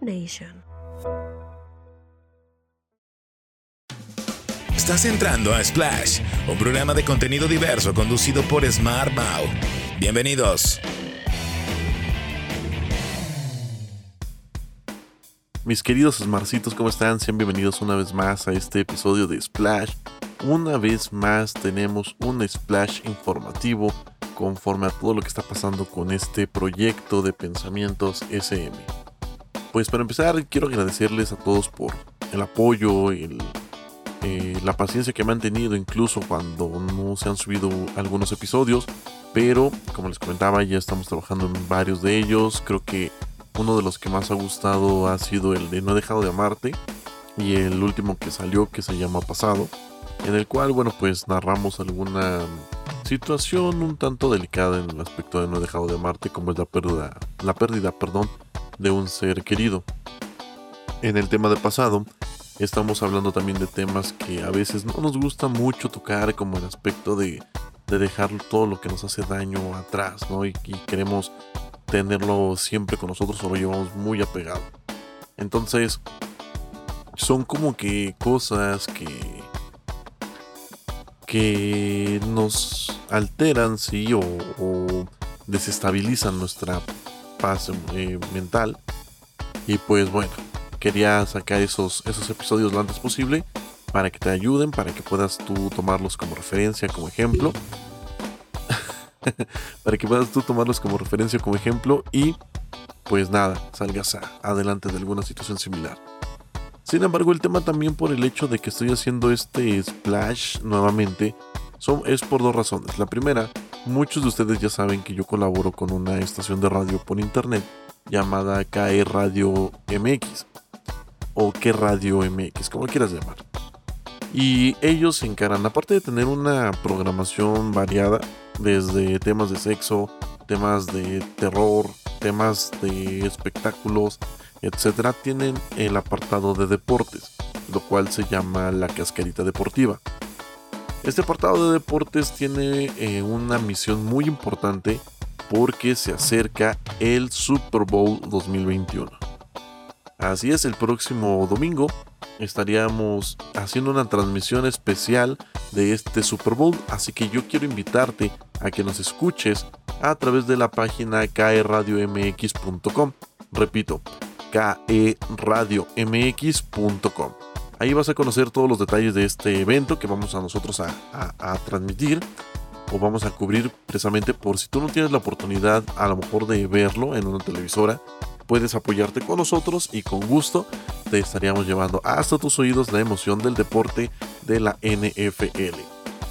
Nation. Estás entrando a Splash, un programa de contenido diverso conducido por Smart Mau. Bienvenidos. Mis queridos Smarcitos, ¿cómo están? Sean bienvenidos una vez más a este episodio de Splash. Una vez más tenemos un Splash informativo conforme a todo lo que está pasando con este proyecto de pensamientos SM. Pues para empezar, quiero agradecerles a todos por el apoyo, el, eh, la paciencia que me han tenido, incluso cuando no se han subido algunos episodios. Pero, como les comentaba, ya estamos trabajando en varios de ellos. Creo que uno de los que más ha gustado ha sido el de No he dejado de amarte. Y el último que salió, que se llama Pasado. En el cual, bueno, pues narramos alguna situación un tanto delicada en el aspecto de No he dejado de amarte, como es la pérdida, la pérdida, perdón, de un ser querido. En el tema de pasado, estamos hablando también de temas que a veces no nos gusta mucho tocar, como el aspecto de, de dejar todo lo que nos hace daño atrás, ¿no? Y, queremos tenerlo siempre con nosotros o lo llevamos muy apegado. Entonces, son como que cosas que que nos alteran, sí, o desestabilizan nuestra paz eh, mental. Y pues bueno, quería sacar esos, esos episodios lo antes posible para que te ayuden, para que puedas tú tomarlos como referencia, como ejemplo. para que puedas tú tomarlos como referencia, como ejemplo y pues nada, salgas adelante de alguna situación similar. Sin embargo, el tema también por el hecho de que estoy haciendo este splash nuevamente son, es por dos razones. La primera, muchos de ustedes ya saben que yo colaboro con una estación de radio por internet llamada KE Radio MX o que Radio MX, como quieras llamar. Y ellos se encargan, aparte de tener una programación variada, desde temas de sexo, temas de terror, temas de espectáculos, etcétera, tienen el apartado de deportes, lo cual se llama la cascarita deportiva. Este apartado de deportes tiene eh, una misión muy importante porque se acerca el Super Bowl 2021. Así es, el próximo domingo estaríamos haciendo una transmisión especial de este Super Bowl, así que yo quiero invitarte a que nos escuches a través de la página kradiomx.com. Repito, keradiomx.com. Ahí vas a conocer todos los detalles de este evento que vamos a nosotros a, transmitir o vamos a cubrir precisamente por si tú no tienes la oportunidad a lo mejor de verlo en una televisora, puedes apoyarte con nosotros y con gusto te estaríamos llevando hasta tus oídos la emoción del deporte de la NFL.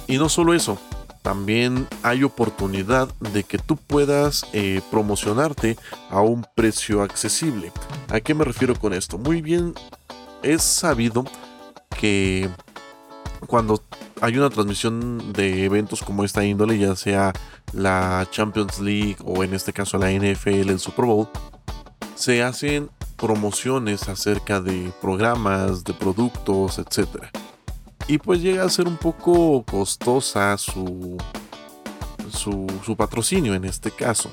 Y no solo eso, también hay oportunidad de que tú puedas eh, promocionarte a un precio accesible. ¿A qué me refiero con esto? Muy bien, es sabido que cuando hay una transmisión de eventos como esta índole, ya sea la Champions League o en este caso la NFL, el Super Bowl, se hacen promociones acerca de programas, de productos, etcétera y pues llega a ser un poco costosa su, su, patrocinio en este caso.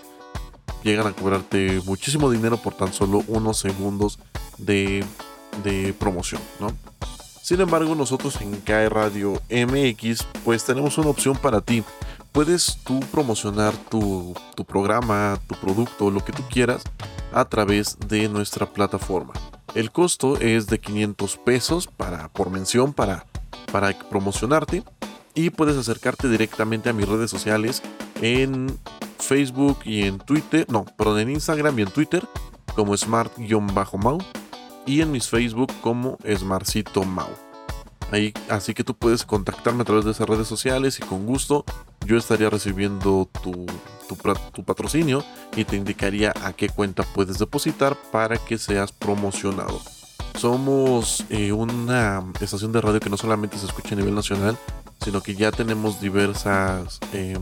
Llegan a cobrarte muchísimo dinero por tan solo unos segundos de, de promoción, ¿no? Sin embargo, nosotros en KE Radio MX, pues tenemos una opción para ti. Puedes tú promocionar tu, tu programa, tu producto, lo que tú quieras, a través de nuestra plataforma. El costo es de 500 pesos para, por mención para para promocionarte y puedes acercarte directamente a mis redes sociales en Facebook y en Twitter, no, perdón, en Instagram y en Twitter como smart-mau y en mis Facebook como smartcito mau. Ahí, así que tú puedes contactarme a través de esas redes sociales y con gusto yo estaría recibiendo tu, tu patrocinio y te indicaría a qué cuenta puedes depositar para que seas promocionado. Somos eh, una estación de radio que no solamente se escucha a nivel nacional, sino que ya tenemos diversas eh,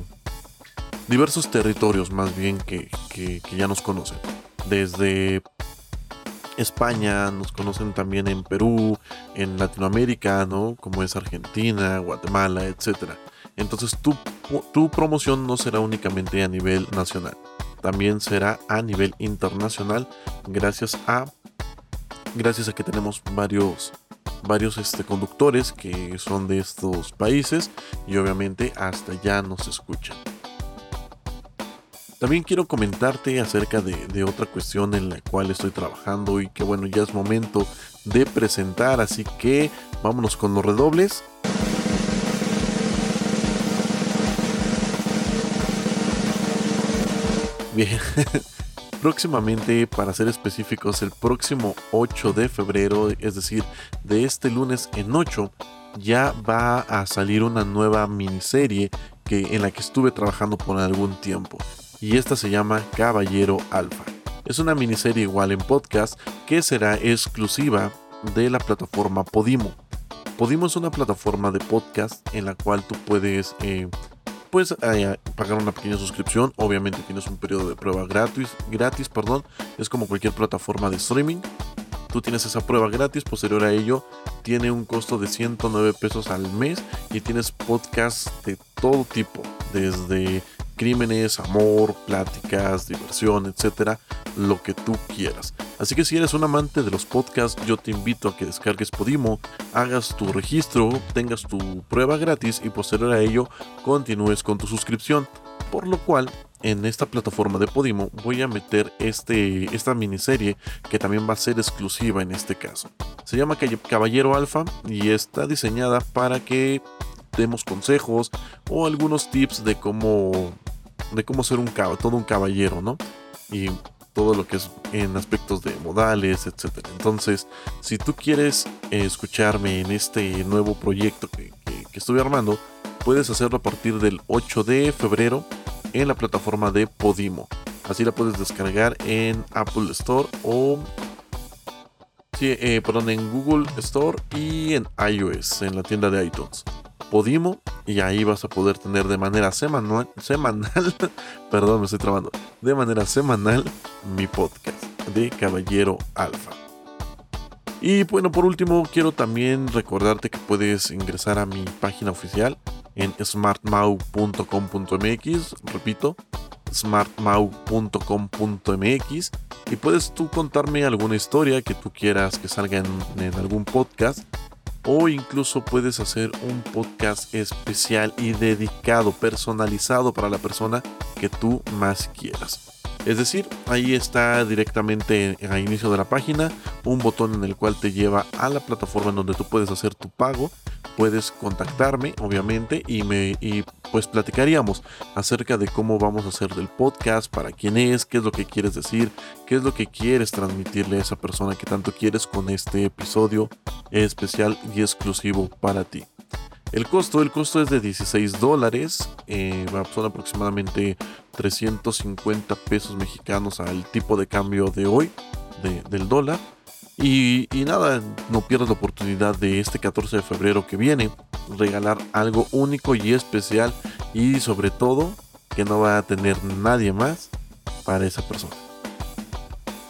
diversos territorios más bien que, ya nos conocen. Desde España, nos conocen también en Perú, en Latinoamérica, ¿no? Como es Argentina, Guatemala, etc. Entonces tu, tu promoción no será únicamente a nivel nacional, también será a nivel internacional gracias a gracias a que tenemos varios varios este, conductores que son de estos países y obviamente hasta ya nos escuchan. También quiero comentarte acerca de, otra cuestión en la cual estoy trabajando y que bueno, ya es momento de presentar, así que vámonos con los redobles. Bien, próximamente, para ser específicos, el próximo 8 de febrero, es decir, de este lunes en 8, ya va a salir una nueva miniserie que, en la que estuve trabajando por algún tiempo y esta se llama Caballero Alfa. Es una miniserie igual en podcast que será exclusiva de la plataforma Podimo. Podimo es una plataforma de podcast en la cual tú puedes eh, pues, eh, pagar una pequeña suscripción. Obviamente tienes un periodo de prueba gratis, gratis, perdón. Es como cualquier plataforma de streaming. Tú tienes esa prueba gratis, posterior a ello tiene un costo de 109 pesos al mes y tienes podcasts de todo tipo, desde crímenes, amor, pláticas, diversión, etcétera, lo que tú quieras. Así que si eres un amante de los podcasts, yo te invito a que descargues Podimo, hagas tu registro, tengas tu prueba gratis y posterior a ello continúes con tu suscripción. Por lo cual, en esta plataforma de Podimo voy a meter este, esta miniserie que también va a ser exclusiva en este caso. Se llama Caballero Alfa y está diseñada para que demos consejos o algunos tips de cómo de cómo ser un todo un caballero, ¿no? Y todo lo que es en aspectos de modales, etcétera. Entonces, si tú quieres escucharme en este nuevo proyecto que, que, estuve armando, puedes hacerlo a partir del 8 de febrero en la plataforma de Podimo. Así la puedes descargar en Apple Store o sí, eh, perdón, en Google Store y en iOS, en la tienda de iTunes. Podimo y ahí vas a poder tener de manera semanal, semanal, perdón, me estoy trabando, de manera semanal mi podcast de Caballero Alfa. Y bueno, por último, quiero también recordarte que puedes ingresar a mi página oficial en smartmau.com.mx, repito, smartmau.com.mx y puedes tú contarme alguna historia que tú quieras que salga en, en algún podcast o incluso puedes hacer un podcast especial y dedicado, personalizado para la persona que tú más quieras. Es decir, ahí está directamente al inicio de la página un botón en el cual te lleva a la plataforma en donde tú puedes hacer tu pago. Puedes contactarme, obviamente, y me y pues platicaríamos acerca de cómo vamos a hacer del podcast, para quién es, qué es lo que quieres decir, qué es lo que quieres transmitirle a esa persona que tanto quieres con este episodio especial y exclusivo para ti. El costo, el costo es de 16 dólares, eh, son aproximadamente 350 pesos mexicanos al tipo de cambio de hoy del dólar. Y, nada, no pierdas la oportunidad de este 14 de febrero que viene regalar algo único y especial y sobre todo que no va a tener nadie más para esa persona.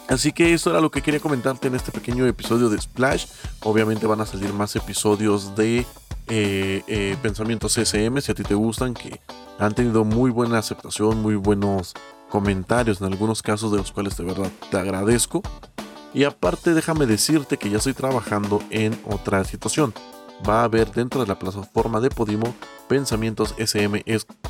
Así que eso era lo que quería comentarte en este pequeño episodio de Splash. Obviamente van a salir más episodios de eh, eh, pensamientos SM, si a ti te gustan, que han tenido muy buena aceptación, muy buenos comentarios en algunos casos de los cuales de verdad te agradezco. Y aparte déjame decirte que ya estoy trabajando en otra situación. Va a haber dentro de la plataforma de Podimo pensamientos SM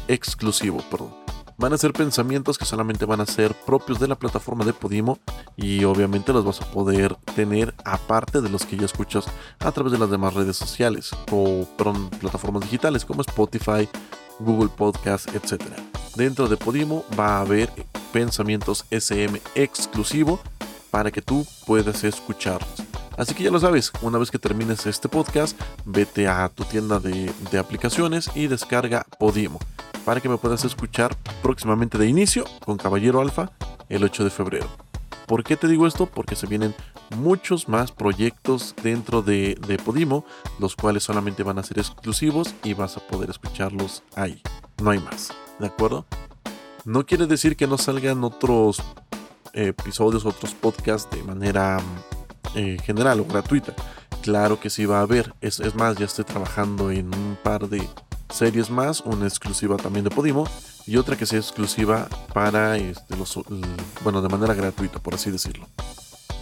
exclusivo, perdón van a ser pensamientos que solamente van a ser propios de la plataforma de Podimo y obviamente los vas a poder tener aparte de los que ya escuchas a través de las demás redes sociales o plataformas digitales como Spotify, Google Podcast, etc. Dentro de Podimo va a haber pensamientos SM exclusivo para que tú puedas escucharlos. Así que ya lo sabes, una vez que termines este podcast, vete a tu tienda de, de aplicaciones y descarga Podimo para que me puedas escuchar próximamente de inicio con Caballero Alfa el 8 de febrero. ¿Por qué te digo esto? Porque se vienen muchos más proyectos dentro de, Podimo, los cuales solamente van a ser exclusivos y vas a poder escucharlos ahí. No hay más, ¿de acuerdo? No quiere decir que no salgan otros episodios, otros podcasts de manera eh, general o gratuita. Claro que sí va a haber. Es, es más, ya estoy trabajando en un par de series más, una exclusiva también de Podimo y otra que sea exclusiva para este, bueno, de manera gratuita, por así decirlo.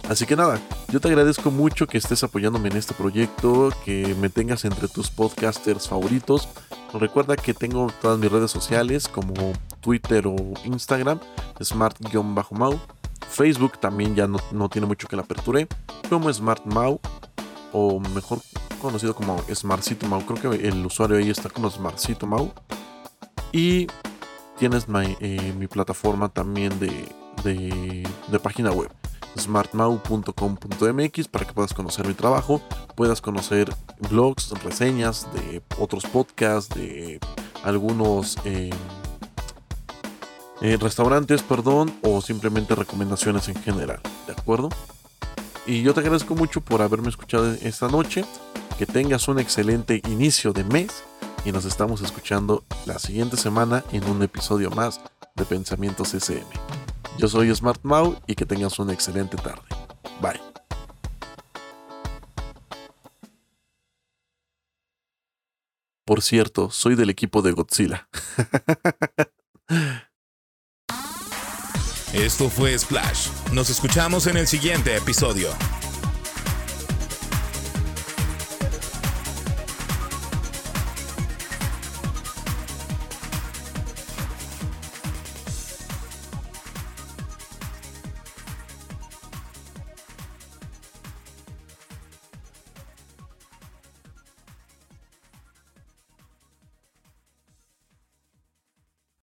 Así que nada, Yo te agradezco mucho que estés apoyándome en este proyecto, que me tengas entre tus podcasters favoritos. Recuerda que tengo todas mis redes sociales como Twitter o Instagram, smart-mau. Facebook también ya no, tiene mucho que la aperture, como SmartMau, o mejor conocido como Smartcito Mau. Creo que el usuario ahí está como Smartcito Mau. Y tienes eh, mi, plataforma también de, de página web smartmau.com.mx para que puedas conocer mi trabajo, puedas conocer blogs, reseñas de otros podcasts, de algunos eh, restaurantes, perdón, o simplemente recomendaciones en general, ¿de acuerdo? Y yo te agradezco mucho por haberme escuchado esta noche, que tengas un excelente inicio de mes y nos estamos escuchando la siguiente semana en un episodio más de Pensamientos SM. Yo soy Smart Mau y que tengas una excelente tarde. Bye. Por cierto, soy del equipo de Godzilla. Esto fue Splash. Nos escuchamos en el siguiente episodio.